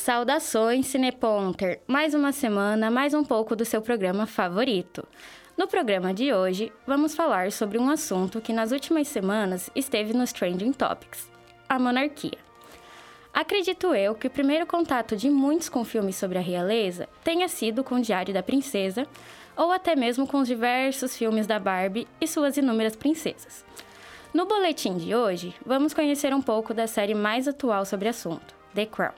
Saudações, Cineponter! Mais uma semana, mais um pouco do seu programa favorito. No programa de hoje, vamos falar sobre um assunto que nas últimas semanas esteve nos Trending Topics: a monarquia. Acredito eu que o primeiro contato de muitos com filmes sobre a realeza tenha sido com o Diário da Princesa, ou até mesmo com os diversos filmes da Barbie e suas inúmeras princesas. No boletim de hoje, vamos conhecer um pouco da série mais atual sobre o assunto, The Crown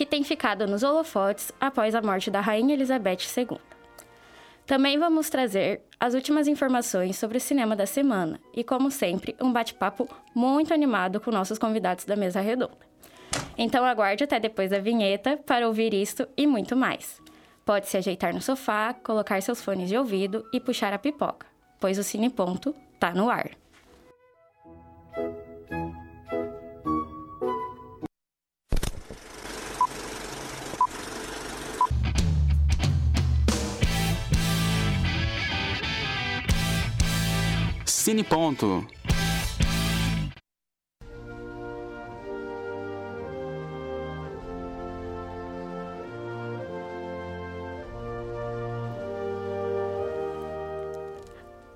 que tem ficado nos holofotes após a morte da Rainha Elizabeth II. Também vamos trazer as últimas informações sobre o cinema da semana e, como sempre, um bate-papo muito animado com nossos convidados da mesa redonda. Então aguarde até depois da vinheta para ouvir isto e muito mais. Pode se ajeitar no sofá, colocar seus fones de ouvido e puxar a pipoca, pois o Cine Ponto tá no ar. Cine Ponto.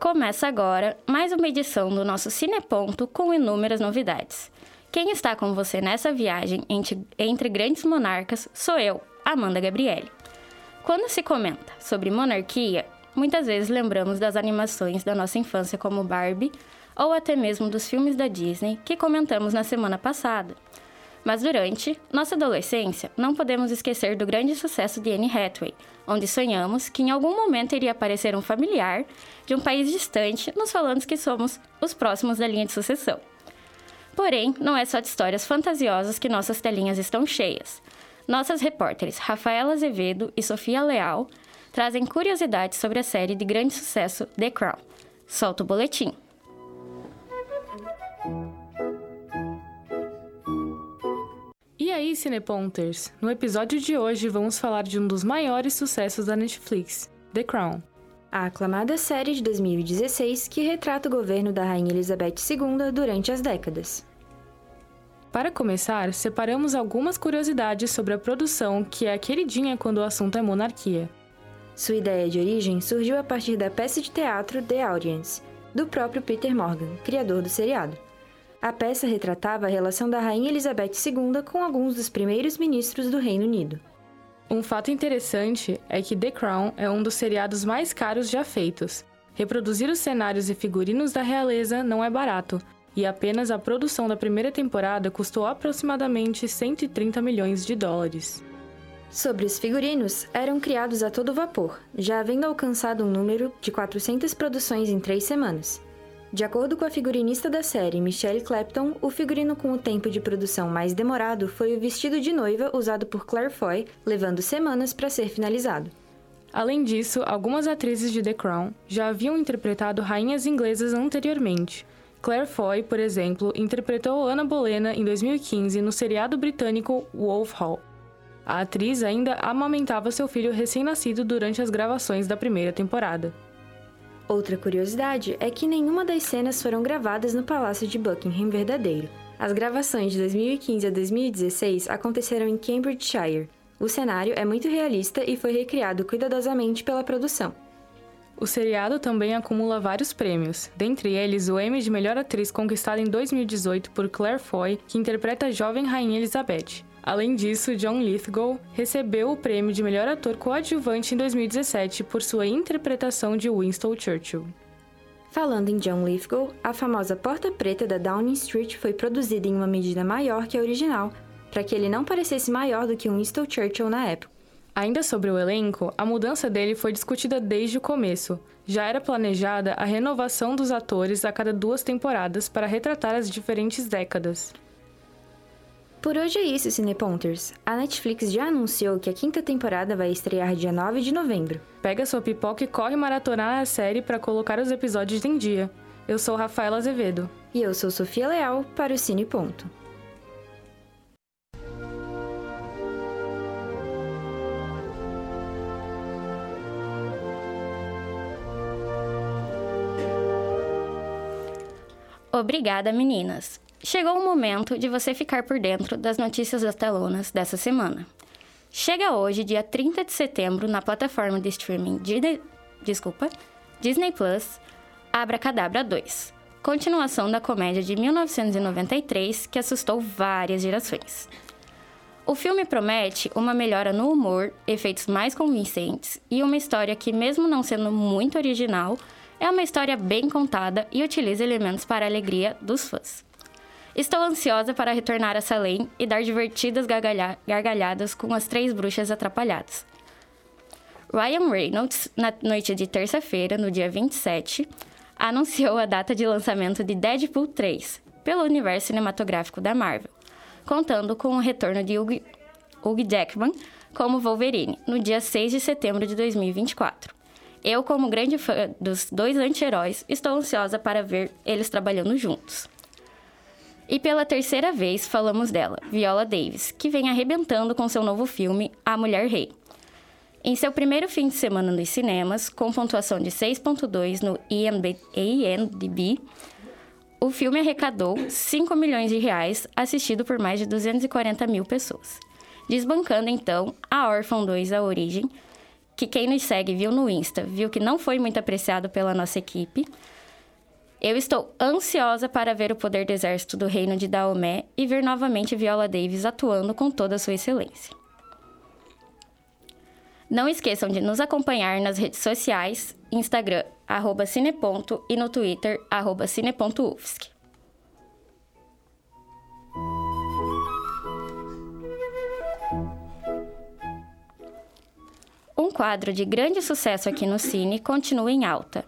Começa agora mais uma edição do nosso Cineponto com inúmeras novidades. Quem está com você nessa viagem entre, entre grandes monarcas sou eu, Amanda Gabriele. Quando se comenta sobre monarquia, muitas vezes lembramos das animações da nossa infância como Barbie ou até mesmo dos filmes da Disney que comentamos na semana passada. Mas durante nossa adolescência, não podemos esquecer do grande sucesso de Anne Hathaway, onde sonhamos que em algum momento iria aparecer um familiar de um país distante nos falando que somos os próximos da linha de sucessão. Porém, não é só de histórias fantasiosas que nossas telinhas estão cheias. Nossas repórteres Rafaela Azevedo e Sofia Leal trazem curiosidades sobre a série de grande sucesso The Crown. Solta o boletim. E aí, Cineponters? No episódio de hoje vamos falar de um dos maiores sucessos da Netflix, The Crown. A aclamada série de 2016 que retrata o governo da Rainha Elizabeth II durante as décadas. Para começar, separamos algumas curiosidades sobre a produção que é queridinha quando o assunto é monarquia. Sua ideia de origem surgiu a partir da peça de teatro The Audience, do próprio Peter Morgan, criador do seriado. A peça retratava a relação da Rainha Elizabeth II com alguns dos primeiros ministros do Reino Unido. Um fato interessante é que The Crown é um dos seriados mais caros já feitos. Reproduzir os cenários e figurinos da realeza não é barato, e apenas a produção da primeira temporada custou aproximadamente 130 milhões de dólares. Sobre os figurinos, eram criados a todo vapor, já havendo alcançado um número de 400 produções em três semanas. De acordo com a figurinista da série, Michelle Clapton, o figurino com o tempo de produção mais demorado foi o vestido de noiva usado por Claire Foy, levando semanas para ser finalizado. Além disso, algumas atrizes de The Crown já haviam interpretado rainhas inglesas anteriormente. Claire Foy, por exemplo, interpretou Ana Bolena em 2015 no seriado britânico Wolf Hall. A atriz ainda amamentava seu filho recém-nascido durante as gravações da primeira temporada. Outra curiosidade é que nenhuma das cenas foram gravadas no Palácio de Buckingham verdadeiro. As gravações de 2015 a 2016 aconteceram em Cambridgeshire. O cenário é muito realista e foi recriado cuidadosamente pela produção. O seriado também acumula vários prêmios, dentre eles o Emmy de Melhor Atriz conquistado em 2018 por Claire Foy, que interpreta a jovem Rainha Elizabeth. Além disso, John Lithgow recebeu o prêmio de melhor ator coadjuvante em 2017 por sua interpretação de Winston Churchill. Falando em John Lithgow, a famosa Porta Preta da Downing Street foi produzida em uma medida maior que a original, para que ele não parecesse maior do que Winston Churchill na época. Ainda sobre o elenco, a mudança dele foi discutida desde o começo. Já era planejada a renovação dos atores a cada duas temporadas para retratar as diferentes décadas. Por hoje é isso, Cineponters. A Netflix já anunciou que a quinta temporada vai estrear dia 9 de novembro. Pega sua pipoca e corre maratonar a série para colocar os episódios em dia. Eu sou Rafaela Azevedo. E eu sou Sofia Leal para o Cine Ponto. Obrigada, meninas! Chegou o momento de você ficar por dentro das notícias das telonas dessa semana. Chega hoje, dia 30 de setembro, na plataforma de streaming Disney, desculpa, Disney Plus, Abracadabra 2, continuação da comédia de 1993 que assustou várias gerações. O filme promete uma melhora no humor, efeitos mais convincentes e uma história que, mesmo não sendo muito original, é uma história bem contada e utiliza elementos para a alegria dos fãs. Estou ansiosa para retornar a Salem e dar divertidas gargalha gargalhadas com as três bruxas atrapalhadas. Ryan Reynolds, na noite de terça-feira, no dia 27, anunciou a data de lançamento de Deadpool 3 pelo universo cinematográfico da Marvel, contando com o retorno de Hugh, Hugh Jackman como Wolverine no dia 6 de setembro de 2024. Eu, como grande fã dos dois anti-heróis, estou ansiosa para ver eles trabalhando juntos. E pela terceira vez falamos dela, Viola Davis, que vem arrebentando com seu novo filme A Mulher Rei. Em seu primeiro fim de semana nos cinemas, com pontuação de 6.2 no IMDb, o filme arrecadou 5 milhões de reais, assistido por mais de 240 mil pessoas. Desbancando então A Órfão 2 A Origem, que quem nos segue viu no Insta, viu que não foi muito apreciado pela nossa equipe, eu estou ansiosa para ver o poder do exército do reino de Daomé e ver novamente Viola Davis atuando com toda a sua excelência. Não esqueçam de nos acompanhar nas redes sociais, Instagram, arroba cineponto, e no Twitter, arroba cine.ufsc. Um quadro de grande sucesso aqui no Cine continua em alta.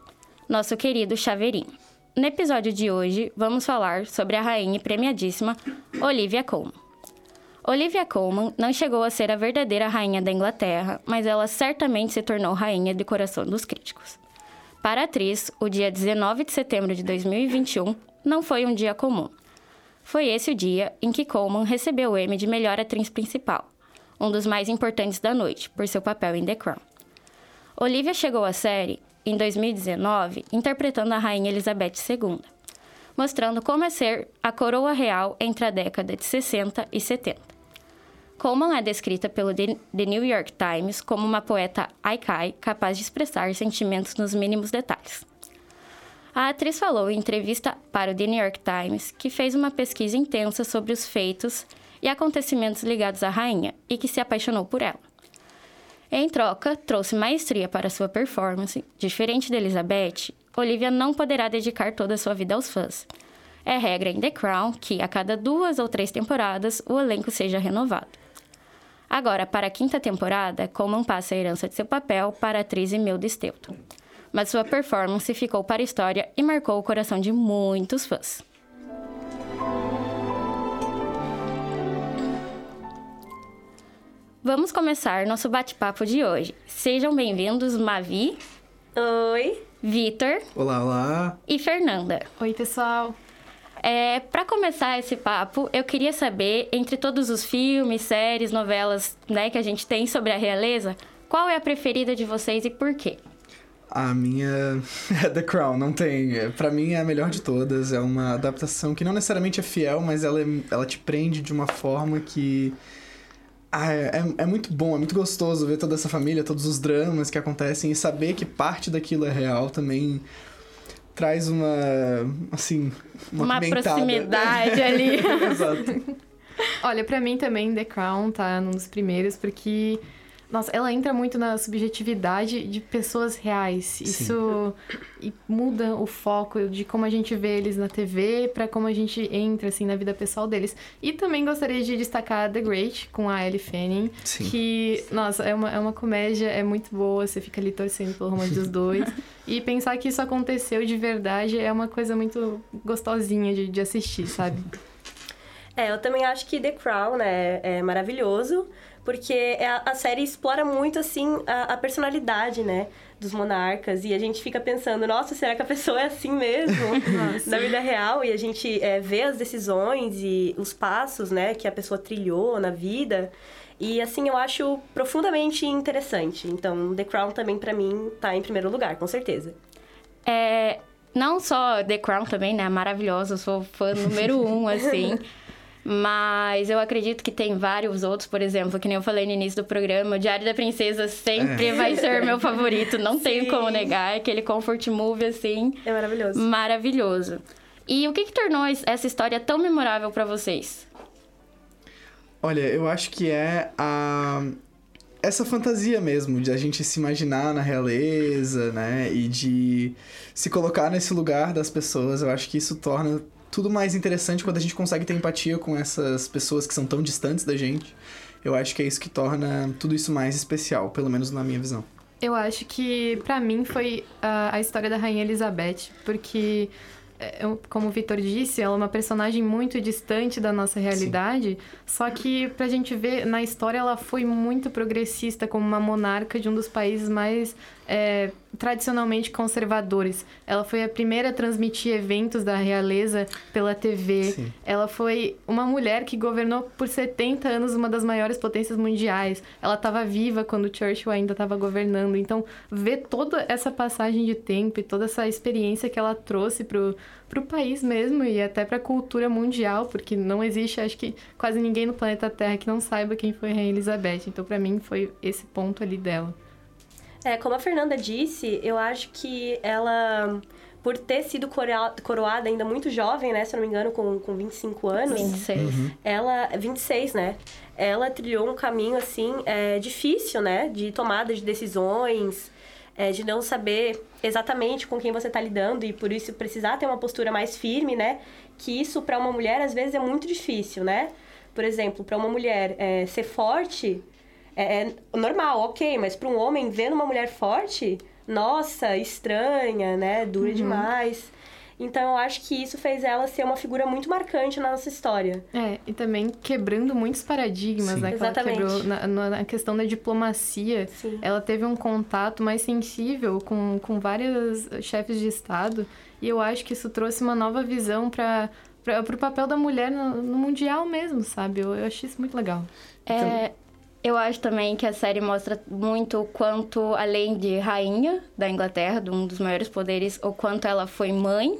Nosso querido Chaveirinho. No episódio de hoje, vamos falar sobre a rainha premiadíssima Olivia Colman. Olivia Colman não chegou a ser a verdadeira rainha da Inglaterra, mas ela certamente se tornou rainha de coração dos críticos. Para a atriz, o dia 19 de setembro de 2021 não foi um dia comum. Foi esse o dia em que Colman recebeu o Emmy de melhor atriz principal, um dos mais importantes da noite, por seu papel em The Crown. Olivia chegou à série em 2019, interpretando a Rainha Elizabeth II, mostrando como é ser a coroa real entre a década de 60 e 70. Coleman é descrita pelo The New York Times como uma poeta haikai capaz de expressar sentimentos nos mínimos detalhes. A atriz falou em entrevista para o The New York Times que fez uma pesquisa intensa sobre os feitos e acontecimentos ligados à rainha e que se apaixonou por ela. Em troca, trouxe maestria para sua performance. Diferente de Elizabeth, Olivia não poderá dedicar toda a sua vida aos fãs. É regra em The Crown que, a cada duas ou três temporadas, o elenco seja renovado. Agora, para a quinta temporada, Coleman passa a herança de seu papel para a atriz Imelda Steuton. Mas sua performance ficou para a história e marcou o coração de muitos fãs. Vamos começar nosso bate-papo de hoje. Sejam bem-vindos, Mavi. Oi. Vitor. Olá, olá. E Fernanda. Oi, pessoal. É, para começar esse papo, eu queria saber, entre todos os filmes, séries, novelas né, que a gente tem sobre a realeza, qual é a preferida de vocês e por quê? A minha é The Crown, não tem. Para mim é a melhor de todas. É uma adaptação que não necessariamente é fiel, mas ela, é, ela te prende de uma forma que ah, é, é, é, muito bom, é muito gostoso ver toda essa família, todos os dramas que acontecem e saber que parte daquilo é real também traz uma, assim, uma, uma proximidade ali. Exato. Olha, para mim também The Crown tá num dos primeiros, porque nossa, ela entra muito na subjetividade de pessoas reais. Isso muda o foco de como a gente vê eles na TV para como a gente entra assim na vida pessoal deles. E também gostaria de destacar The Great com a Ellie Fanning, Sim. que, nossa, é uma, é uma comédia, é muito boa, você fica ali torcendo pelo romance dos dois. e pensar que isso aconteceu de verdade é uma coisa muito gostosinha de, de assistir, sabe? É, eu também acho que The Crown né, é maravilhoso porque é a, a série explora muito, assim, a, a, personalidade, né? Dos monarcas. E a gente fica pensando, nossa, será que a pessoa é assim mesmo? na vida real. E a gente é, vê as decisões e os passos, né? Que a pessoa trilhou na vida. E, assim, eu acho profundamente interessante. Então, The Crown também, para mim, tá em primeiro lugar, com certeza. É... Não só The Crown também, né? Maravilhosa, eu sou fã número um, assim... Mas eu acredito que tem vários outros, por exemplo, que nem eu falei no início do programa, o Diário da Princesa sempre É. vai ser meu favorito, não tenho Sim. como negar, aquele comfort movie assim, É maravilhoso. maravilhoso. E o que que tornou es- essa história tão memorável pra vocês? Olha, eu acho que é a essa fantasia mesmo de a gente se imaginar na realeza, né, e de se colocar nesse lugar das pessoas. Eu acho que isso torna tudo mais interessante quando a gente consegue ter empatia com essas pessoas que são tão distantes da gente. Eu acho que é isso que torna tudo isso mais especial, pelo menos na minha visão. Eu acho que, pra mim, foi a, a história da Rainha Elizabeth, porque, é, como o Vitor disse, ela é uma personagem muito distante da nossa realidade, só que, pra gente ver, na história, ela foi muito progressista como uma monarca de um dos países mais é, tradicionalmente conservadores. Ela foi a primeira a transmitir eventos da realeza pela TV. Sim. Ela foi uma mulher que governou por 70 anos uma das maiores potências mundiais. Ela estava viva quando Churchill ainda estava governando. Então, ver toda essa passagem de tempo e toda essa experiência que ela trouxe pro, pro país mesmo e até pra cultura mundial, porque não existe, acho que quase ninguém no planeta Terra que não saiba quem foi a Rainha Elizabeth. Então, pra mim, foi esse ponto ali dela. É, como a Fernanda disse, eu acho que ela, por ter sido coroa- coroada ainda muito jovem, né? Se eu não me engano, com, com 25 anos. 26. Ela, 26, né? Ela trilhou um caminho, assim, é, difícil, né? De tomada de decisões, é, de não saber exatamente com quem você tá lidando e por isso precisar ter uma postura mais firme, né? Que isso, para uma mulher, às vezes é muito difícil, né? Por exemplo, para uma mulher é, ser forte é, é normal, ok, mas para um homem vendo uma mulher forte, nossa, estranha, né? Dura demais. Então eu acho que isso fez ela ser uma figura muito marcante na nossa história. É, e também quebrando muitos paradigmas, Sim. né? Que ela Exatamente. quebrou na, na- questão da diplomacia. Sim. Ela teve um contato mais sensível com, com vários chefes de Estado. E eu acho que isso trouxe uma nova visão para o papel da mulher no, no mundial mesmo, sabe? Eu, eu achei isso muito legal. É, eu acho também que a série mostra muito o quanto, além de rainha da Inglaterra, de um dos maiores poderes, o quanto ela foi mãe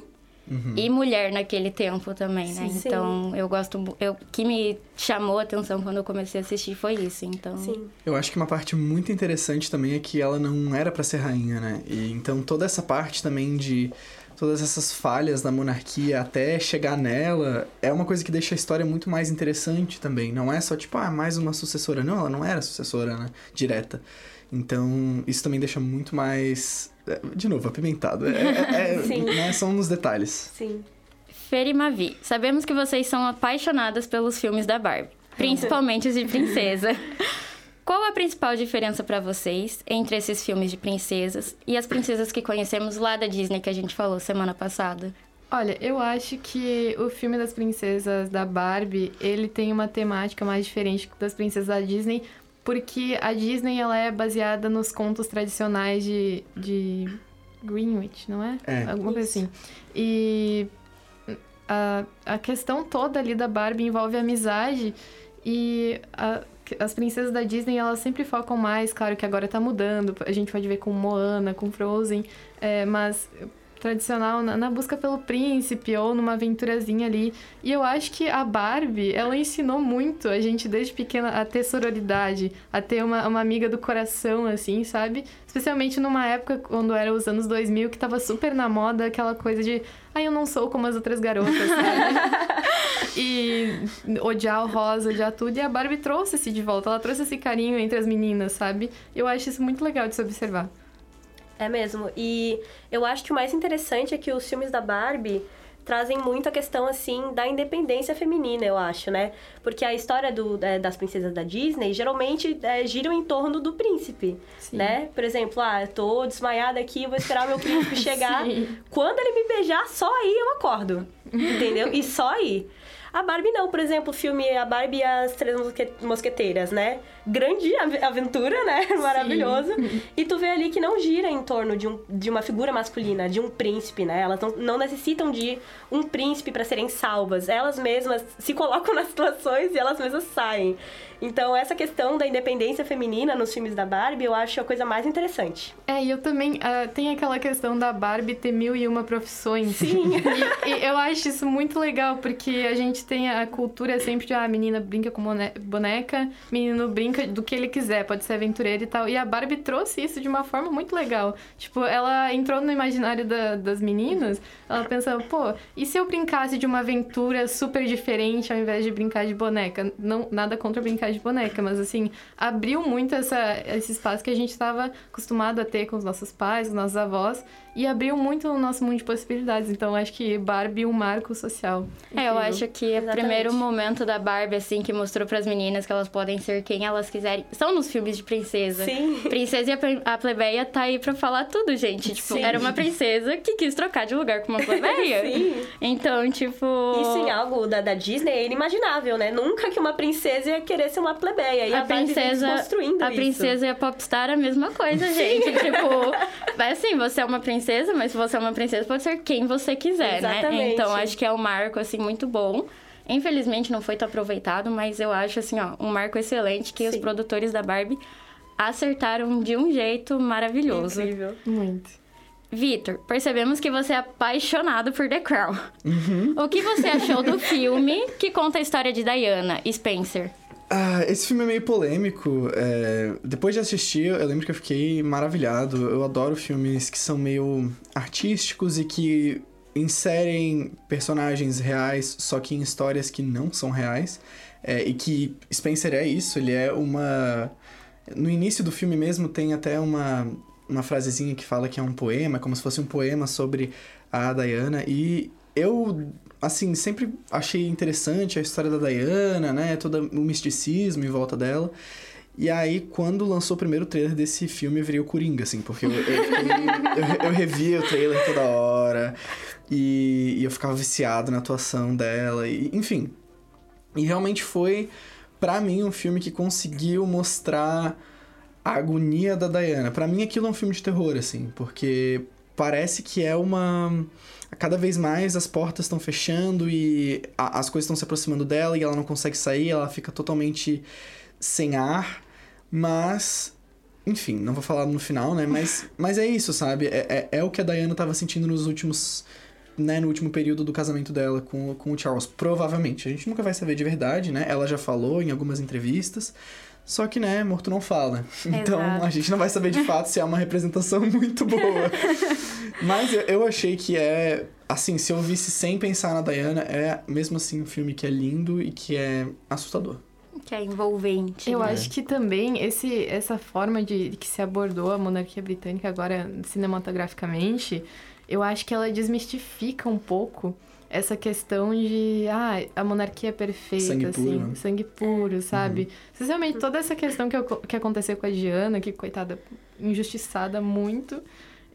e mulher naquele tempo também, né? Sim, sim. Então, eu gosto... Eu, o que me chamou a atenção quando eu comecei a assistir foi isso, então... Sim. Eu acho que uma parte muito interessante também é que ela não era pra ser rainha, né? E então toda essa parte também de todas essas falhas da monarquia até chegar nela é uma coisa que deixa a história muito mais interessante também. Não é só tipo, ah, mais uma sucessora. Não, ela não era sucessora, né? Direta. Então, isso também deixa muito mais. é, De novo, apimentado. É, é- é- Sim. né? São nos detalhes. Sim. Fer e Mavi, sabemos que vocês são apaixonadas pelos filmes da Barbie, principalmente os de princesa. Qual a principal diferença pra vocês entre esses filmes de princesas e as princesas que conhecemos lá da Disney que a gente falou semana passada? Olha, eu acho que o filme das princesas da Barbie, ele tem uma temática mais diferente das princesas da Disney, porque a Disney ela é baseada nos contos tradicionais de, de Greenwich, não é? É. Alguma coisa assim. E a, a questão toda ali da Barbie envolve amizade e a- as princesas da Disney, elas sempre focam mais, claro que agora tá mudando, a gente pode ver com Moana, com Frozen, é, mas tradicional na, na busca pelo príncipe ou numa aventurazinha ali. E eu acho que a Barbie, ela ensinou muito a gente desde pequena a ter sororidade, a ter uma, uma amiga do coração, assim, sabe? Especialmente numa época quando era os anos 2000, que tava super na moda aquela coisa de, ai, eu não sou como as outras garotas, sabe? e odiar o rosa, odiar tudo. E a Barbie trouxe esse de volta, ela trouxe esse carinho entre as meninas, sabe? Eu acho isso muito legal de se observar. É mesmo. E eu acho que o mais interessante é que os filmes da Barbie trazem muito a questão, assim, da independência feminina, eu acho, né? Porque a história do, é, das princesas da Disney geralmente é, giram em torno do príncipe, Sim. né? Por exemplo, ah, eu tô desmaiada aqui, vou esperar o meu príncipe chegar. Sim. Quando ele me beijar, só aí eu acordo. Entendeu? E só aí. A Barbie não, por exemplo, o filme A Barbie e as Três Mosque- Mosqueteiras, né? Grande ave- aventura, né? Maravilhoso. E tu vê ali que não gira em torno de, um, de uma figura masculina, de um príncipe, né? Elas não, não necessitam de um príncipe para serem salvas. Elas mesmas se colocam nas situações e elas mesmas saem. Então, essa questão da independência feminina nos filmes da Barbie, eu acho a coisa mais interessante. É, e eu também. ah, tem aquela questão da Barbie ter mil e uma profissões. Sim. E, e eu acho isso muito legal, porque a gente tem a cultura sempre de ah, a menina brinca com boneca, menino brinca do que ele quiser, pode ser aventureiro e tal. E a Barbie trouxe isso de uma forma muito legal. Tipo, ela entrou no imaginário da, das meninas, ela pensando, pô, e se eu brincasse de uma aventura super diferente ao invés de brincar de boneca? Não, nada contra brincar de boneca, mas assim, abriu muito essa, esse espaço que a gente estava acostumado a ter com os nossos pais, os nossos avós, e abriu muito o nosso mundo de possibilidades. Então, acho que Barbie é um marco social. Incrível. É, eu acho que o primeiro momento da Barbie, assim, que mostrou para as meninas que elas podem ser quem elas quiserem. São nos filmes de princesa. Sim. Princesa e a plebeia tá aí pra falar tudo, gente. Tipo, Sim. era uma princesa que quis trocar de lugar com uma plebeia. Sim. Então, tipo. Isso em algo da, da Disney é inimaginável, né? Nunca que uma princesa ia querer ser uma plebeia. E a, a princesa. Construindo a isso. princesa e a popstar é a mesma coisa, gente. tipo, é assim, você é uma princesa, mas se você é uma princesa, pode ser quem você quiser, né? Exatamente. né? Então, acho que é um marco, assim, muito bom. Infelizmente, não foi tão aproveitado, mas eu acho, assim, ó, um marco excelente que Sim. os produtores da Barbie acertaram de um jeito maravilhoso. Incrível. Muito. Vitor, percebemos que você é apaixonado por The Crown. Uhum. O que você achou do filme que conta a história de Diana e Spencer? Ah, esse filme é meio polêmico. É... Depois de assistir, eu lembro que eu fiquei maravilhado. Eu adoro filmes que são meio artísticos e que inserem personagens reais, só que em histórias que não são reais. É, e que Spencer é isso, ele é uma. No início do filme mesmo tem até uma, uma frasezinha que fala que é um poema, como se fosse um poema sobre a Diana. E eu, assim, sempre achei interessante a história da Diana, né? Todo o misticismo em volta dela. E aí, quando lançou o primeiro trailer desse filme, eu virei o Coringa, assim, porque eu, eu, eu, eu revia o trailer toda hora e, e, eu ficava viciado na atuação dela, e, enfim. E realmente foi, para mim, um filme que conseguiu mostrar a agonia da Diana. para mim, aquilo é um filme de terror, assim, porque parece que é uma. Cada vez mais as portas estão fechando e a, as coisas estão se aproximando dela e ela não consegue sair, ela fica totalmente sem ar. Mas, enfim, não vou falar no final, né? Mas, mas é isso, sabe? É, é, é o que a Diana tava sentindo nos últimos. Né, no último período do casamento dela com, com o Charles. Provavelmente. A gente nunca vai saber de verdade, né? Ela já falou em algumas entrevistas. Só que, né, morto não fala. Então Exato. a gente não vai saber de fato se é uma representação muito boa. Mas eu, eu achei que é. Assim, se eu visse sem pensar na Diana, é mesmo assim um filme que é lindo e que é assustador que é envolvente. Eu né? acho que também esse, essa forma de, de que se abordou a monarquia britânica agora cinematograficamente, eu acho que ela desmistifica um pouco essa questão de ah, a monarquia é perfeita, sangue assim, puro. Né? sangue puro, sabe? Uhum. Especialmente toda essa questão que, que aconteceu com a Diana, que, coitada, injustiçada muito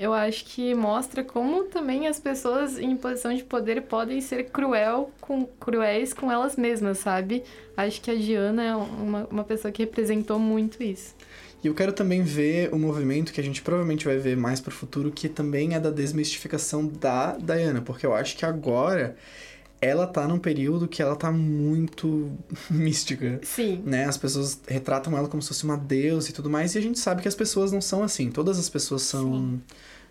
eu acho que mostra como também as pessoas em posição de poder podem ser cruel com, cruéis com elas mesmas, sabe? Acho que a Diana é uma, uma pessoa que representou muito isso. E eu quero também ver o movimento que a gente provavelmente vai ver mais pro futuro, que também é da desmistificação da Diana, porque eu acho que agora ela tá num período que ela tá muito mística. Sim. Né? As pessoas retratam ela como se fosse uma deusa e tudo mais, e a gente sabe que as pessoas não são assim. Todas as pessoas são Sim.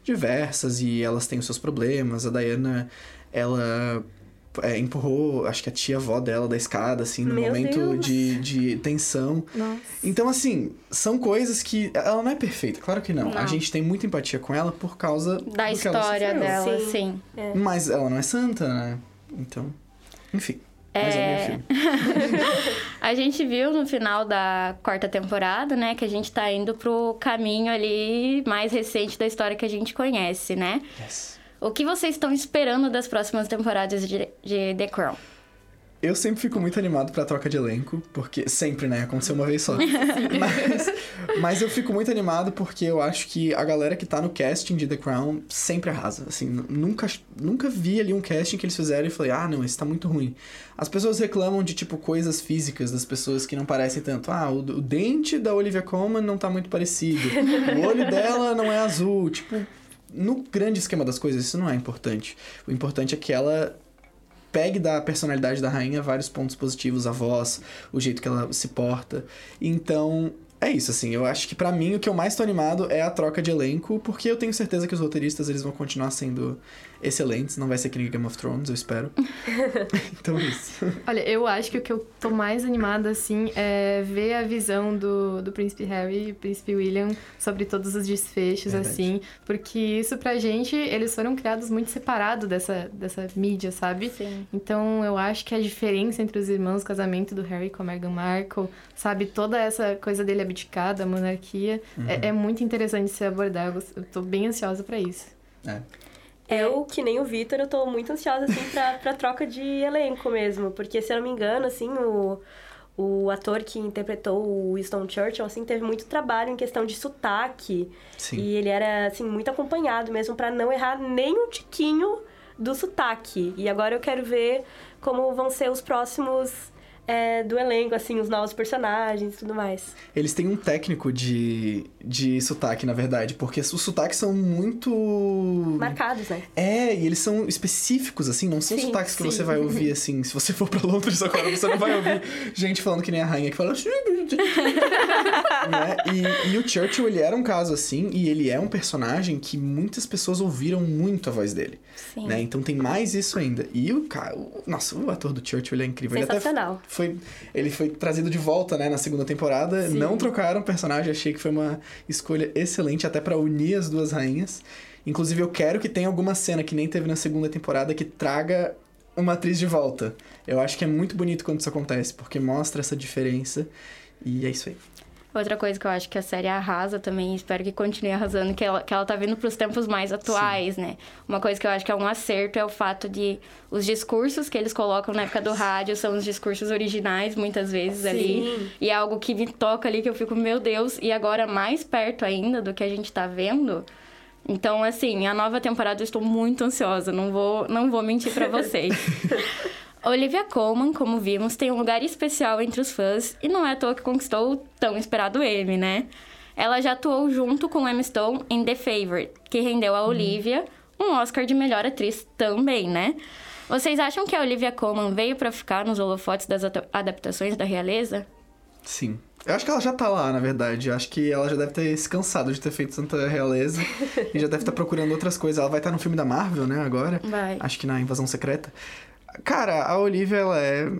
diversas e elas têm os seus problemas. A Diana, ela é, empurrou, acho que a tia-avó dela da escada, assim, no Meu momento de, de tensão. Nossa. Então, assim, são coisas que. Ela não é perfeita, claro que não. Não. A gente tem muita empatia com ela por causa Da do que ela história dela, Sim. sim. É. Mas ela não é santa, né? Então. Enfim. Mas é, É. meu filme. A gente viu no final da quarta temporada, né, que a gente tá indo pro caminho ali mais recente da história que a gente conhece, né? Yes. O que vocês estão esperando das próximas temporadas de, de The Crown? Eu sempre fico muito animado pra troca de elenco, porque sempre, né? Aconteceu uma vez só. mas, mas eu fico muito animado porque eu acho que a galera que tá no casting de The Crown sempre arrasa. Assim, nunca, nunca vi ali um casting que eles fizeram e falei, ah, não, esse tá muito ruim. As pessoas reclamam de, tipo, coisas físicas das pessoas que não parecem tanto. Ah, o, o dente da Olivia Colman não tá muito parecido. O olho dela não é azul. Tipo, no grande esquema das coisas, isso não é importante. O importante é que ela pegue da personalidade da rainha vários pontos positivos, a voz, o jeito que ela se porta. Então, é isso, assim. Eu acho que pra mim o que eu mais tô animado é a troca de elenco, porque eu tenho certeza que os roteiristas eles vão continuar sendo excelentes. Não vai ser que nem Game of Thrones, eu espero. então é isso. Olha, eu acho que o que eu tô mais animada, assim, é ver a visão do, do Príncipe Harry e Príncipe William sobre todos os desfechos, Verdade. assim. Porque isso pra gente, eles foram criados muito separados dessa, dessa mídia, sabe? Sim. Então eu acho que a diferença entre os irmãos, o casamento do Harry com a Meghan Markle, sabe, toda essa coisa dele abdicar da monarquia, é, é muito interessante se abordar. Eu tô bem ansiosa pra isso. É. Eu, que nem o Vitor, eu tô muito ansiosa, assim, pra, pra troca de elenco mesmo. Porque, se eu não me engano, assim, o, o ator que interpretou o Winston Churchill, assim, teve muito trabalho em questão de sotaque. Sim. E ele era, assim, muito acompanhado mesmo pra não errar nem um tiquinho do sotaque. E agora eu quero ver como vão ser os próximos é, do elenco, assim, os novos personagens e tudo mais. Eles têm um técnico de, de sotaque, na verdade, porque os sotaques são muito. Marcados, né? É, e eles são específicos, assim, não são Sim, sotaques que sim. você vai ouvir, assim. Se você for pra Londres agora, você não vai ouvir gente falando que nem a rainha que fala. né? e, e o Churchill, ele era um caso assim, e ele é um personagem que muitas pessoas ouviram muito a voz dele. Sim. Né? Então tem mais isso ainda. E o cara. o- nossa, o ator do Churchill ele é incrível. Ele até Sensacional. foi, ele foi trazido de volta, né, na segunda temporada. Sim. Não trocaram o personagem, achei que foi uma escolha excelente, até pra unir as duas rainhas. Inclusive, eu quero que tenha alguma cena que nem teve na segunda temporada que traga uma atriz de volta. Eu acho que é muito bonito quando isso acontece, porque mostra essa diferença. E é isso aí. Outra coisa que eu acho que a série arrasa também, espero que continue arrasando, que ela, que ela tá vindo pros tempos mais atuais, né? Uma coisa que eu acho que é um acerto é o fato de os discursos que eles colocam na época do rádio são os discursos originais, muitas vezes, ali. Sim. E é algo que me toca ali, que eu fico, meu Deus, e agora mais perto ainda do que a gente tá vendo. Então, assim, a nova temporada eu estou muito ansiosa, não vou, não vou mentir pra vocês. Olivia Colman, como vimos, tem um lugar especial entre os fãs e não é à toa que conquistou o tão esperado Emmy, né? Ela já atuou junto com Emma Stone em The Favourite, que rendeu a Olivia um Oscar de melhor atriz também, né? Vocês acham que a Olivia Colman veio pra ficar nos holofotes das adaptações da realeza? Sim. Eu acho que ela já tá lá, na verdade. Eu acho que ela já deve ter se cansado de ter feito tanta realeza e já deve estar procurando outras coisas. Ela vai estar no filme da Marvel, né, agora. Vai. Acho que na Invasão Secreta. Cara, a Olivia, ela é.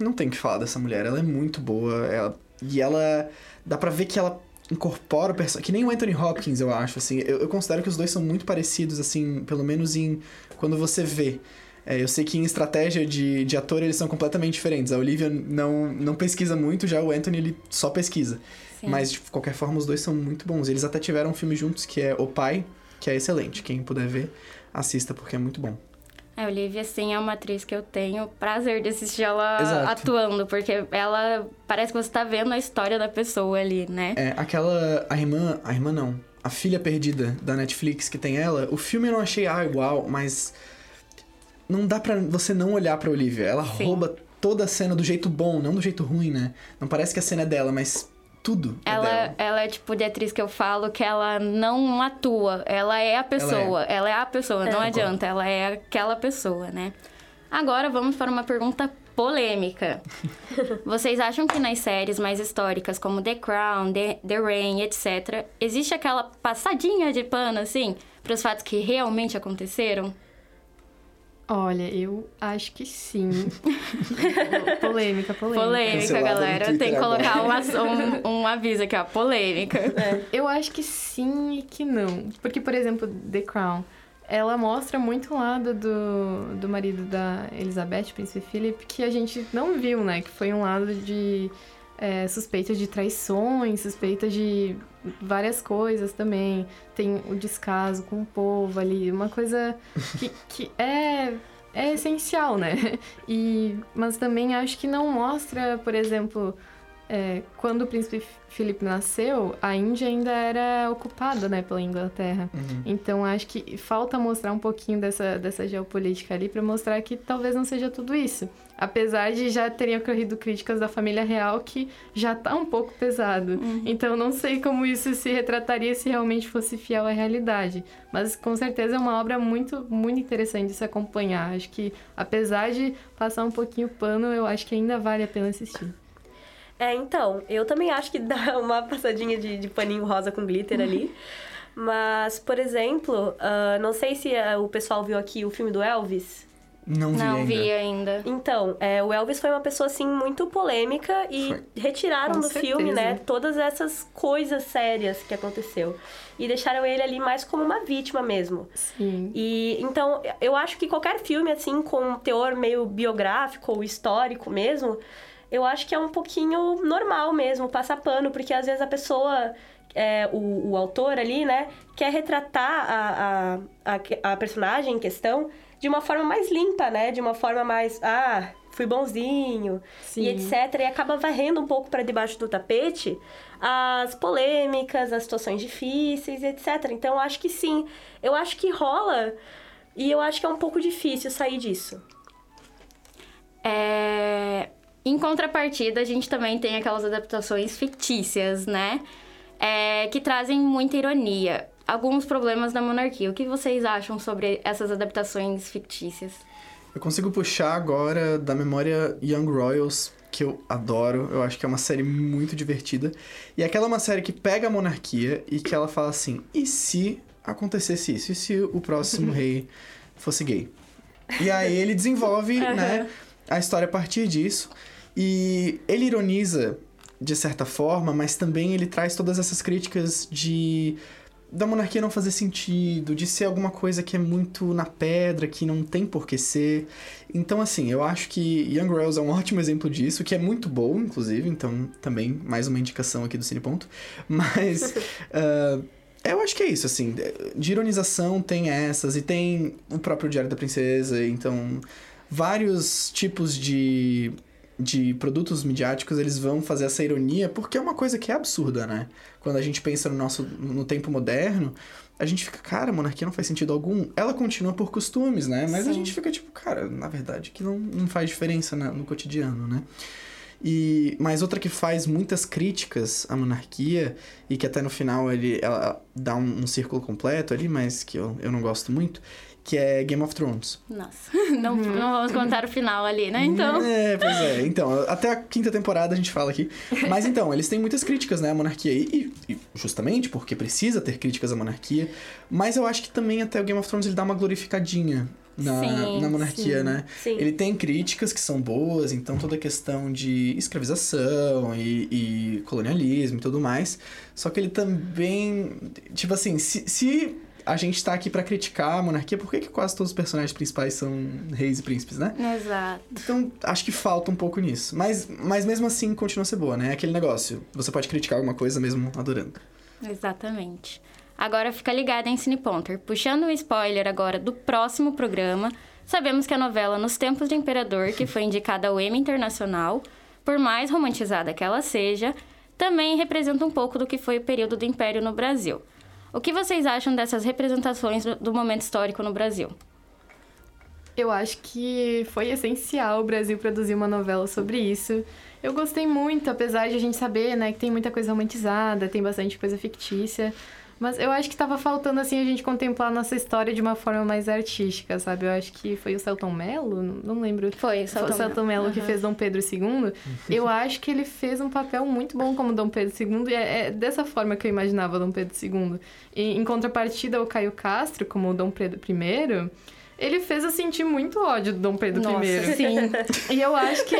Não tem o que falar dessa mulher. Ela é muito boa. Ela... E ela. Dá pra ver que ela incorpora o personagem. Que nem o Anthony Hopkins, eu acho, assim. Eu, eu considero que os dois são muito parecidos, assim, pelo menos em. Quando você vê. É, eu sei que em estratégia de, de ator eles são completamente diferentes. A Olivia não, não pesquisa muito, já o Anthony ele só pesquisa. Sim. Mas, de qualquer forma, os dois são muito bons. Eles até tiveram um filme juntos que é O Pai, que é excelente. Quem puder ver, assista porque é muito bom. A Olivia, sim, é uma atriz que eu tenho prazer de assistir ela Exato. atuando, porque ela parece que você tá vendo a história da pessoa ali, né? É, aquela. A irmã. A irmã não. A filha perdida da Netflix que tem ela. O filme eu não achei ah, igual, mas. Não dá pra você não olhar pra Olivia. Ela Sim. rouba toda a cena do jeito bom, não do jeito ruim, né? Não parece que a cena é dela, mas tudo é Ela, dela. ela é tipo de atriz que eu falo que ela não atua, ela é a pessoa, ela é, a pessoa, não É. adianta, ela é aquela pessoa, né? Agora vamos para uma pergunta polêmica. Vocês acham que nas séries mais históricas, como The Crown, The, The Rain, etc., existe aquela passadinha de pano, assim, para os fatos que realmente aconteceram? Olha, eu acho que sim. polêmica, polêmica. Polêmica, galera. Twitter Tem que colocar um, um, um aviso aqui, ó. Polêmica. Eu acho que sim e que não. Porque, por exemplo, The Crown, ela mostra muito um lado do, do marido da Elizabeth, Príncipe Philip, que a gente não viu, né? Que foi um lado de é, suspeitas de traições, suspeitas de várias coisas também. Tem o descaso com o povo ali, uma coisa que, que é, é essencial, né? E, mas também acho que não mostra, por exemplo, é, quando o príncipe Felipe nasceu, a Índia ainda era ocupada, né, pela Inglaterra. Uhum. Então acho que falta mostrar um pouquinho dessa, dessa geopolítica ali para mostrar que talvez não seja tudo isso. Apesar de já terem ocorrido críticas da família real que já tá um pouco pesado. Então não sei como isso se retrataria se realmente fosse fiel à realidade. Mas com certeza é uma obra muito, muito interessante de se acompanhar. Acho que apesar de passar um pouquinho pano, eu acho que ainda vale a pena assistir. É, então, eu também acho que dá uma passadinha de, de paninho rosa com glitter ali. Mas, por exemplo, uh, não sei se uh, o pessoal viu aqui o filme do Elvis. Não vi Não ainda. vi ainda. Então, é, o Elvis foi uma pessoa, assim, muito polêmica e Foi. retiraram Com do certeza. filme, né, todas essas coisas sérias que aconteceu. E deixaram ele ali mais como uma vítima mesmo. Sim. E então, eu acho que qualquer filme, assim, com um teor meio biográfico ou histórico mesmo, eu acho que é um pouquinho normal mesmo, passar pano, porque às vezes a pessoa. é, o, o autor ali, né, quer retratar a, a, a, a personagem em questão de uma forma mais limpa, né? De uma forma mais. Ah, fui bonzinho Sim. e etc. E acaba varrendo um pouco para debaixo do tapete as polêmicas, as situações difíceis, etc. Então, eu acho que sim. Eu acho que rola e eu acho que é um pouco difícil sair disso. É, Em contrapartida, a gente também tem aquelas adaptações fictícias, né? É, Que trazem muita ironia. Alguns problemas da monarquia. O que vocês acham sobre essas adaptações fictícias? Eu consigo puxar agora da memória Young Royals, que eu adoro. Eu acho que é uma série muito divertida. E aquela é uma série que pega a monarquia e que ela fala assim: e se acontecesse isso? E se o próximo rei fosse gay? E aí ele desenvolve, né, a história a partir disso. E ele ironiza de certa forma, mas também ele traz todas essas críticas de da monarquia não fazer sentido, de ser alguma coisa que é muito na pedra, que não tem por que ser. Então, assim, eu acho que Young Royals é um ótimo exemplo disso, que é muito bom, inclusive, então também mais uma indicação aqui do Cine Ponto. Mas. ah, eu acho que é isso, assim. De ironização tem essas, e tem o próprio Diário da Princesa, então. Vários tipos de, de produtos midiáticos eles vão fazer essa ironia, porque é uma coisa que é absurda, né? Quando a gente pensa no nosso no tempo moderno, a gente fica, cara, a monarquia não faz sentido algum. Ela continua por costumes, né? Mas a Sim. gente fica tipo, cara, na verdade que não, não faz diferença na- no cotidiano, né? E, mas outra que faz muitas críticas à monarquia, e que até no final ele, ela dá um, um círculo completo ali, mas que eu, eu não gosto muito, que é Game of Thrones. Nossa, não, não vamos contar o final ali, né? Então. É, pois é. Então, até a quinta temporada a gente fala aqui. Mas então, eles têm muitas críticas, né, à monarquia. E, e justamente porque precisa ter críticas à monarquia. Mas eu acho que também até o Game of Thrones ele dá uma glorificadinha na, Sim, na monarquia, sim. né? Sim. Ele tem críticas que são boas, então toda a questão de escravização e, e colonialismo e tudo mais. Só que ele também. Tipo assim, se, se a gente tá aqui pra criticar a monarquia, por que, que quase todos os personagens principais são reis e príncipes, né? Exato. Então, acho que falta um pouco nisso. Mas, mas mesmo assim, continua a ser boa, né? É aquele negócio. Você pode criticar alguma coisa mesmo adorando. Exatamente. Agora fica ligada em Cine Ponter. Puxando um spoiler agora do próximo programa, sabemos que a novela Nos Tempos de Imperador, que foi indicada ao Emmy Internacional, por mais romantizada que ela seja, também representa um pouco do que foi o período do Império no Brasil. O que vocês acham dessas representações do- momento histórico no Brasil? Eu acho que foi essencial o Brasil produzir uma novela sobre isso. Eu gostei muito, apesar de a gente saber, né, que tem muita coisa romantizada, tem bastante coisa fictícia. Mas eu acho que tava faltando, assim, a gente contemplar a nossa história de uma forma mais artística, sabe? Eu acho que foi o Celton Mello, não não lembro. Foi, Foi o Celton Mello que fez Dom Pedro II. Eu acho que ele fez um papel muito bom como Dom Pedro II. E é, é dessa forma que eu imaginava Dom Pedro II. E, em contrapartida, o Caio Castro, como Dom Pedro I, ele fez eu sentir muito ódio do Dom Pedro Nossa, I. sim. E eu acho que,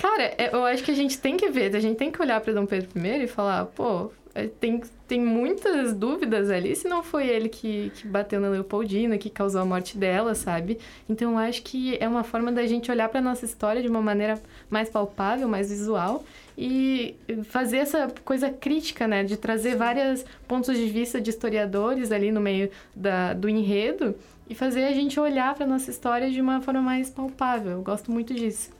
cara, é- eu acho que a gente tem que ver, a gente tem que olhar para Dom Pedro I e falar, pô, é, tem, tem muitas dúvidas ali se não foi ele que, que bateu na Leopoldina, que causou a morte dela, sabe? Então eu acho que é uma forma da gente olhar para nossa história de uma maneira mais palpável, mais visual e fazer essa coisa crítica, né, de trazer vários pontos de vista de historiadores ali no meio da, do enredo e fazer a gente olhar para nossa história de uma forma mais palpável. Eu gosto muito disso.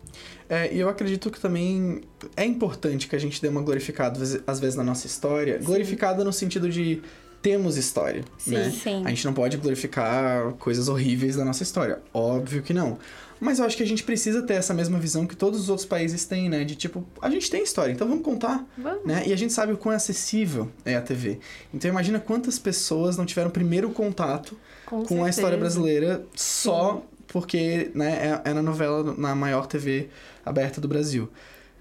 É, e eu acredito que também é importante que a gente dê uma glorificada, às vezes- na nossa história. Glorificada no sentido de temos história, Sim, né? sim. A gente não pode glorificar coisas horríveis da nossa história. Óbvio que não. Mas eu acho que a gente precisa ter essa mesma visão que todos os outros países têm, né? De tipo, a gente tem história, então vamos contar, Vamos. né? E a gente sabe o quão acessível é a TV. Então imagina quantas pessoas não tiveram primeiro contato Com, com a história brasileira só porque né, é, é na novela, na maior TV aberta do Brasil.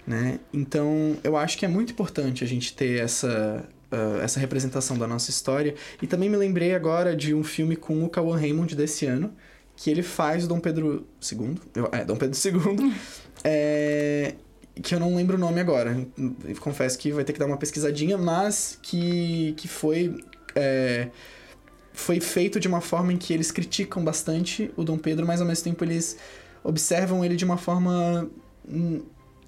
Né? Então, eu acho que é muito importante a gente ter essa, uh, essa representação da nossa história. E também me lembrei agora de um filme com o Cauan Raymond desse ano, que ele faz o Dom Pedro II. Eu, é, Dom Pedro II. é, que eu não lembro o nome agora. Confesso que vai ter que dar uma pesquisadinha, mas que, que foi. É, foi feito de uma forma em que eles criticam bastante o Dom Pedro, mas ao mesmo tempo eles observam ele de uma forma hum,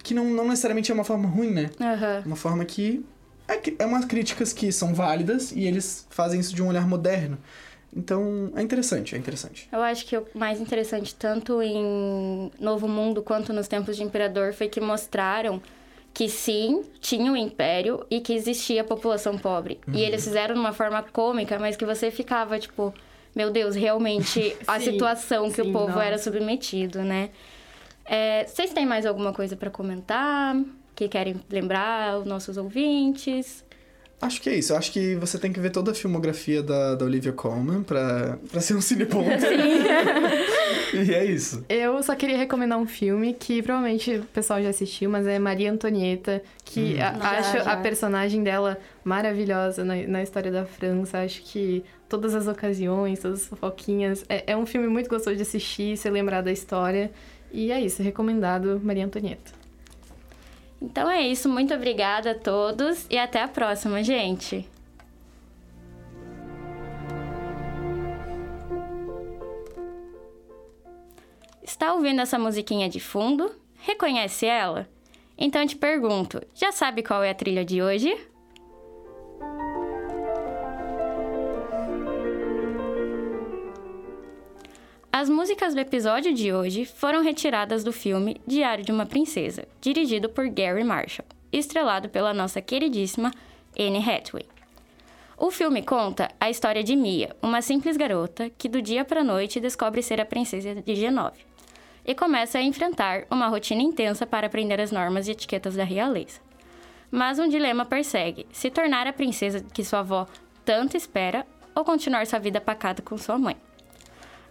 que não, não necessariamente é uma forma ruim, né? Uhum. Uma forma que é, é umas críticas que são válidas e eles fazem isso de um olhar moderno. Então, é interessante, é interessante. Eu acho que o mais interessante, tanto em Novo Mundo quanto nos Tempos de Imperador, foi que mostraram que sim, tinha um império e que existia população pobre. Uhum. E eles fizeram de uma forma cômica, mas que você ficava, tipo, meu Deus, realmente a sim, situação que sim, o povo não. era submetido, né? É, vocês têm mais alguma coisa para comentar? Que querem lembrar os nossos ouvintes? Acho que é isso. Eu acho que você tem que ver toda a filmografia da, da Olivia Colman pra, pra ser um cineponto. e é isso. Eu só queria recomendar um filme que provavelmente o pessoal já assistiu, mas é Maria Antonieta, que hum. a, acho já. a personagem dela maravilhosa na, na história da França. Acho que todas as ocasiões, todas as fofoquinhas. É, é um filme muito gostoso de assistir, se lembrar da história. E é isso, recomendado Maria Antonieta. Então é isso, muito obrigada a todos e até a próxima, gente. Está ouvindo essa musiquinha de fundo? Reconhece ela? Então te pergunto, já sabe qual é a trilha de hoje? As músicas do episódio de hoje foram retiradas do filme Diário de uma Princesa, dirigido por Gary Marshall, estrelado pela nossa queridíssima Anne Hathaway. O filme conta a história de Mia, uma simples garota que do dia para noite descobre ser a princesa de Genove e começa a enfrentar uma rotina intensa para aprender as normas e etiquetas da realeza. Mas um dilema persegue: se tornar a princesa que sua avó tanto espera ou continuar sua vida pacata com sua mãe.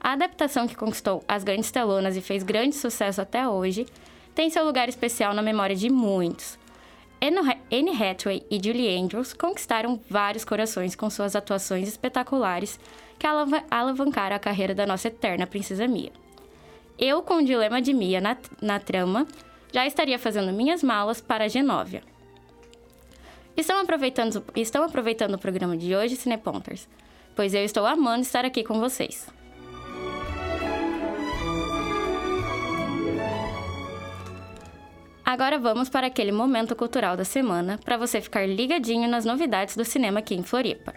A adaptação que conquistou as grandes telonas e fez grande sucesso até hoje tem seu lugar especial na memória de muitos. Anne Hathaway e Julie Andrews conquistaram vários corações com suas atuações espetaculares que alavancaram a carreira da nossa eterna princesa Mia. Eu, com o dilema de Mia na, na trama, já estaria fazendo minhas malas para Genóvia. Estão aproveitando, estão aproveitando o programa de hoje, Cineponters? Pois eu estou amando estar aqui com vocês. Agora vamos para aquele momento cultural da semana para você ficar ligadinho nas novidades do cinema aqui em Floripa.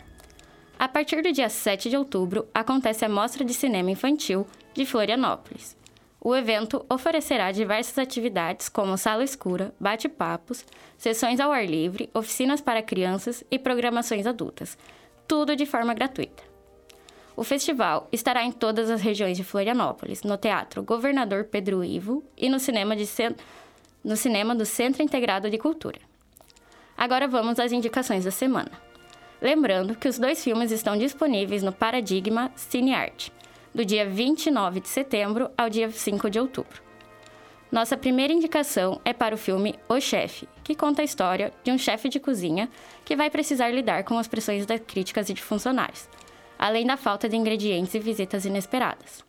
A partir do dia 7 de outubro acontece a Mostra de Cinema Infantil de Florianópolis. O evento oferecerá diversas atividades como sala escura, bate-papos, sessões ao ar livre, oficinas para crianças e programações adultas, tudo de forma gratuita. O festival estará em todas as regiões de Florianópolis, no Teatro Governador Pedro Ivo e no cinema de Centro no cinema do Centro Integrado de Cultura. Agora vamos às indicações da semana. Lembrando que os dois filmes estão disponíveis no Paradigma Cinearte, do dia 29 de setembro ao dia 5 de outubro. Nossa primeira indicação é para o filme O Chefe, que conta a história de um chefe de cozinha que vai precisar lidar com as pressões das críticas e de funcionários, além da falta de ingredientes e visitas inesperadas.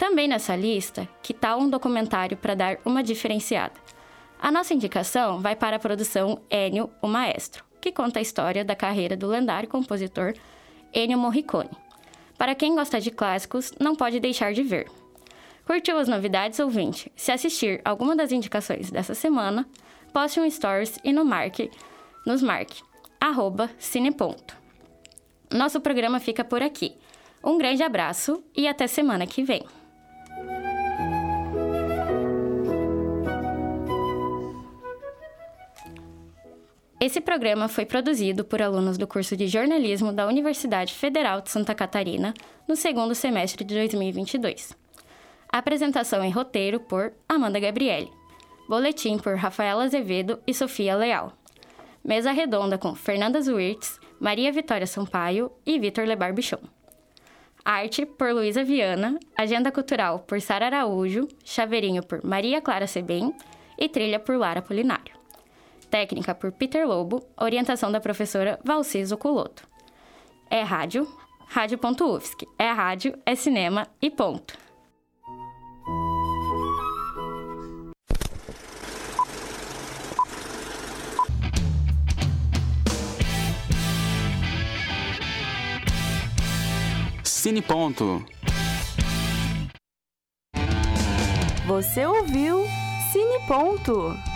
Também nessa lista, que tal um documentário para dar uma diferenciada? A nossa indicação vai para a produção Ennio, o Maestro, que conta a história da carreira do lendário compositor Ennio Morricone. Para quem gosta de clássicos, não pode deixar de ver. Curtiu as novidades, ouvinte? Se assistir alguma das indicações dessa semana, poste um stories e no marque, nos marque, arroba cineponto. Nosso programa fica por aqui. Um grande abraço e até semana que vem. Esse programa foi produzido por alunos do curso de jornalismo da Universidade Federal de Santa Catarina no segundo semestre de 2022. Apresentação e roteiro por Amanda Gabriele. Boletim por Rafaela Azevedo e Sofia Leal. Mesa redonda com Fernanda Zwirtz, Maria Vitória Sampaio e Vitor Lebar Bichon. Arte por Luísa Viana, Agenda Cultural por Sara Araújo, Chaveirinho por Maria Clara Sebem e Trilha por Lara Polinário. Técnica por Peter Lobo, orientação da professora Valciso Culoto. É rádio, rádio.ufsc. É rádio, é cinema e ponto. Cine Ponto. Você ouviu Cine Ponto.